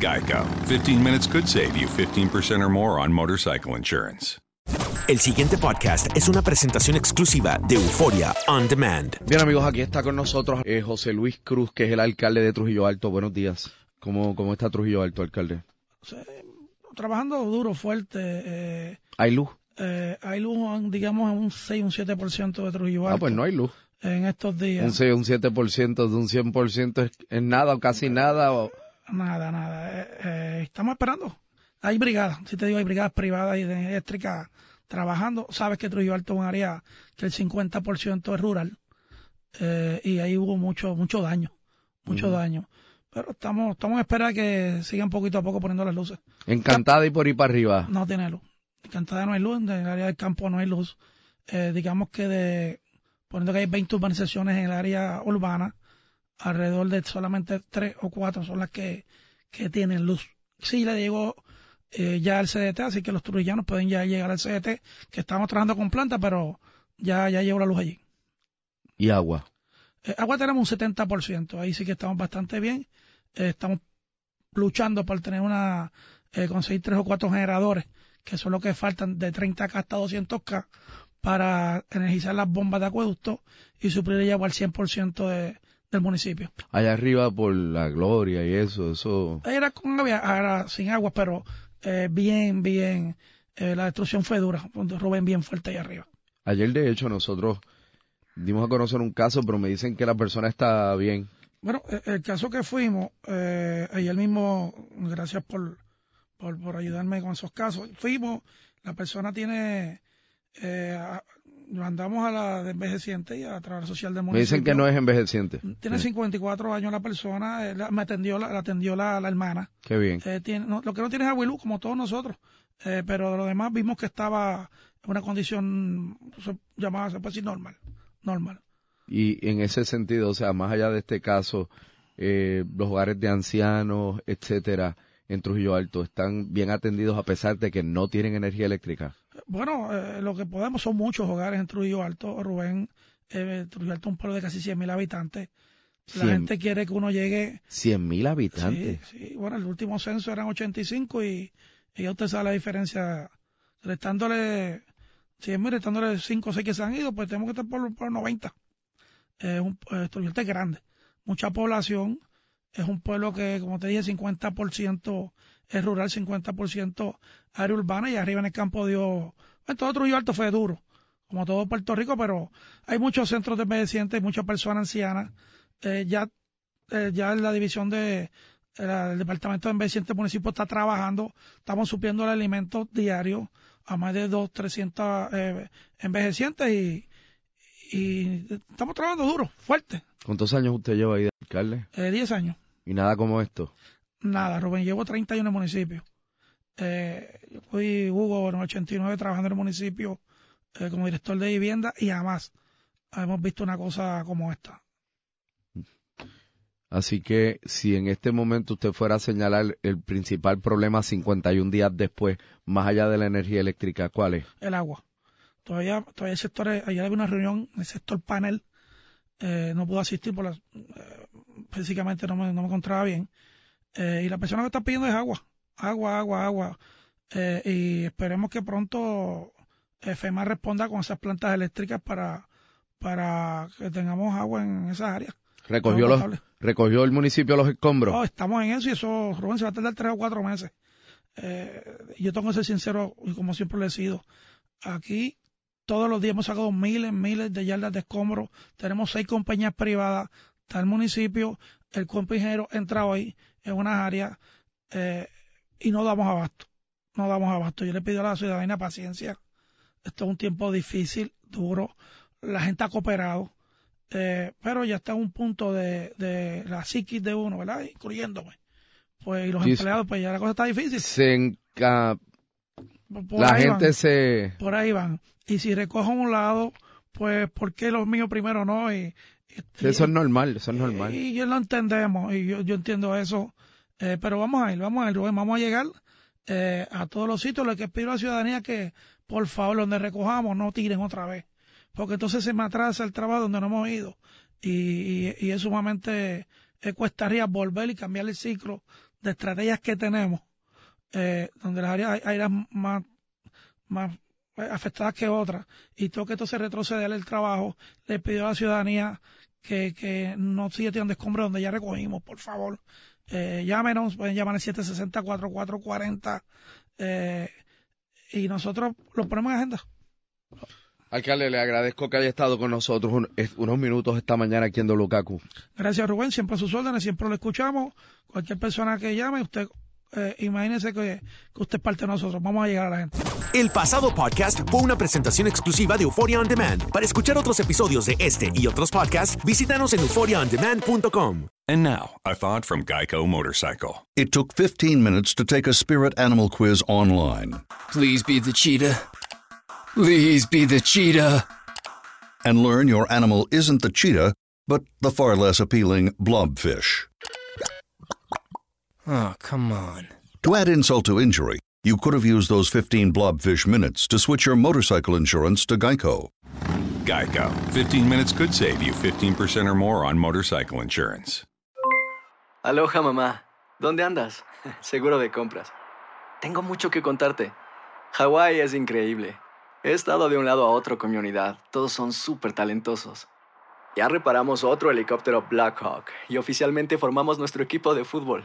Geico. 15 minutes could save you 15% or more on motorcycle insurance. El siguiente podcast es una presentación exclusiva de Euforia On Demand. Bien amigos, aquí está con nosotros eh, José Luis Cruz, que es el alcalde de Trujillo Alto. Buenos días. ¿Cómo, cómo está Trujillo Alto, alcalde? trabajando duro, fuerte. Eh, ¿Hay luz? eh, hay luz, digamos, en un 6, un 7% de Trujillo Ah, Alto pues no hay luz. en estos días. Un 6, un 7% de un 100% es, es nada o casi nada. O... Nada, nada. Eh, eh, estamos esperando. Hay brigadas, si te digo, hay brigadas privadas y de eléctricas trabajando. Sabes que Trujillo Alto es un área que el 50% es rural eh, y ahí hubo mucho mucho daño, mucho daño. Pero estamos estamos a esperar que sigan poquito a poco poniendo las luces. Encantada y por ahí para arriba. No tiene luz. En Cantada no hay luz, en el área del campo no hay luz. Eh, digamos que de, poniendo que hay 20 urbanizaciones en el área urbana, alrededor de solamente 3 o 4 son las que, que tienen luz. Sí le llegó eh, ya al CDT, así que los trujillanos pueden ya llegar al CDT, que estamos trabajando con planta, pero ya, ya llegó la luz allí. Y agua. Eh, agua tenemos un 70%, ahí sí que estamos bastante bien. Eh, estamos luchando por tener una, eh, conseguir tres o cuatro generadores, que son los que faltan de 30K hasta 200K, para energizar las bombas de acueducto y suplir el agua al 100% de, del municipio. Allá arriba por la gloria y eso, eso. Era con ahora sin agua, pero eh, bien, bien, eh, la destrucción fue dura, Rubén bien fuerte ahí arriba. Ayer de hecho nosotros dimos a conocer un caso, pero me dicen que la persona está bien. Bueno, eh, el caso que fuimos, eh, ayer mismo, gracias por, por, por ayudarme con esos casos, fuimos, la persona tiene, eh, a- mandamos a la de envejeciente y a la trabajadora social del Me municipio. dicen que no es envejeciente. Tiene Sí. 54 años la persona, eh, la- me atendió, la, la atendió la, la hermana. Qué bien. Eh, tiene, no, lo que no tiene es luz, como todos nosotros. Eh, pero de lo demás vimos que estaba en una condición se- llamada, se puede decir normal. Normal. Y en ese sentido, o sea, más allá de este caso, eh, los hogares de ancianos, etcétera, en Trujillo Alto, están bien atendidos a pesar de que no tienen energía eléctrica. Bueno, eh, lo que podemos son muchos hogares en Trujillo Alto. Rubén, eh, Trujillo Alto es un pueblo de casi 100.000 habitantes. La Cien- gente quiere que uno llegue. Cien mil habitantes. Sí, sí. Bueno, el último censo eran 85 y, y ya usted sabe la diferencia. Restándole 100.000, restándole 5 o 6 que se han ido, pues tenemos que estar por, por 90. Es un, eh, Trujillo Alto es grande. Mucha población. Es un pueblo que, como te dije, 50% es rural, 50% área urbana y arriba en el campo dio, en todo Trujillo Alto fue duro, como todo Puerto Rico, pero hay muchos centros de envejecientes y muchas personas ancianas. Eh, ya, eh, ya en la división de, el departamento de envejecientes del municipio está trabajando, estamos supliendo el alimento diario a más de 2, 300 eh, envejecientes y, y estamos trabajando duro, fuerte. ¿Cuántos años usted lleva ahí de alcalde? Eh, 10 años. ¿Y nada como esto? Nada, Rubén, llevo 30 años en el municipio. Eh, yo fui Hugo en el 89 trabajando en el municipio eh, como director de vivienda y jamás hemos visto una cosa como esta. Así que si en este momento usted fuera a señalar el principal problema 51 días después, más allá de la energía eléctrica, ¿cuál es? El agua. Todavía, todavía el sector, ayer había una reunión en el sector panel, eh, no pude asistir por las, eh, físicamente no me, no me encontraba bien, eh, y la persona que está pidiendo es agua, agua, agua, agua, eh, y esperemos que pronto FEMA responda con esas plantas eléctricas para, para que tengamos agua en esas áreas. ¿Recogió, los. ¿Recogió el municipio los escombros? No, estamos en eso y eso, Rubén, se va a tardar tres o cuatro meses. Eh, yo tengo que ser sincero y como siempre lo he sido. Aquí todos los días hemos sacado miles, miles de yardas de escombros. Tenemos seis compañías privadas. Está el municipio, el cuerpo ingeniero entra hoy en unas áreas eh, y no damos abasto. No damos abasto. Yo le pido a la ciudadanía paciencia. Esto es un tiempo difícil, duro. La gente ha cooperado. Eh, pero ya está en un punto de, de la psiquis de uno, ¿verdad? Incluyéndome. Pues, y los empleados, pues ya la cosa está difícil. Se enca- Por la gente van. se... Por ahí van. Y si recojo a un lado, pues, ¿por qué los míos primero no? Y- Eso es normal, eso es normal. y yo lo entendemos, y yo, yo entiendo eso. Eh, pero vamos a ir, vamos a ir, Rubén, vamos a llegar eh, a todos los sitios. Lo que pido a la ciudadanía que, por favor, donde recojamos, no tiren otra vez. Porque entonces se me atrasa el trabajo donde no hemos ido. Y, y, y es sumamente eh, cuestaría volver y cambiar el ciclo de estrategias que tenemos, eh, donde las áreas hay áreas más, más eh, afectadas que otras. Y todo que entonces retroceder el trabajo. Le pido a la ciudadanía que, que no siga tirando escombros donde ya recogimos, por favor. Eh, llámenos, pueden llamar al 760-4440 eh, y nosotros lo ponemos en agenda. Alcalde, le agradezco que haya estado con nosotros un- unos minutos esta mañana aquí en Dolucacu. Gracias Rubén, siempre a sus órdenes, siempre lo escuchamos. Cualquier persona que llame, usted eh, imagínese que, que usted es parte de nosotros. Vamos a llegar a la gente. El pasado podcast fue una presentación exclusiva de Euphoria On Demand. Para escuchar otros episodios de este y otros podcasts, visítanos en euphoriaondemand.com. And now, a thought from Geico Motorcycle. It took 15 minutes to take a spirit animal quiz online Please be the cheetah. Please be the cheetah. and learn your animal isn't the cheetah, but the far less appealing blobfish. Oh, come on. To add insult to injury, you could have used those 15 blobfish minutes to switch your motorcycle insurance to Geico. Geico. 15 minutes could save you 15% or more on motorcycle insurance. Aloha mamá, ¿dónde andas? Seguro de compras. Tengo mucho que contarte. Hawái es increíble. He estado de un lado a otro con mi unidad. Todos son súper talentosos. Ya reparamos otro helicóptero Blackhawk y oficialmente formamos nuestro equipo de fútbol.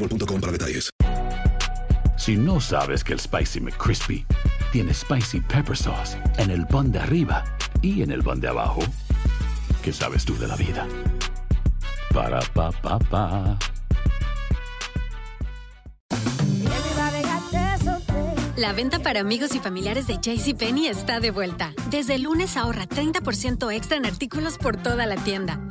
boostmobile.com para detalles. Si no sabes que el Spicy McCrispy tiene Spicy Pepper Sauce en el pan de arriba y en el pan de abajo, ¿qué sabes tú de la vida? Para, pa, pa, pa. La La venta para amigos y familiares de JCPenney está de vuelta. Desde el lunes ahorra 30% extra en artículos por toda la tienda.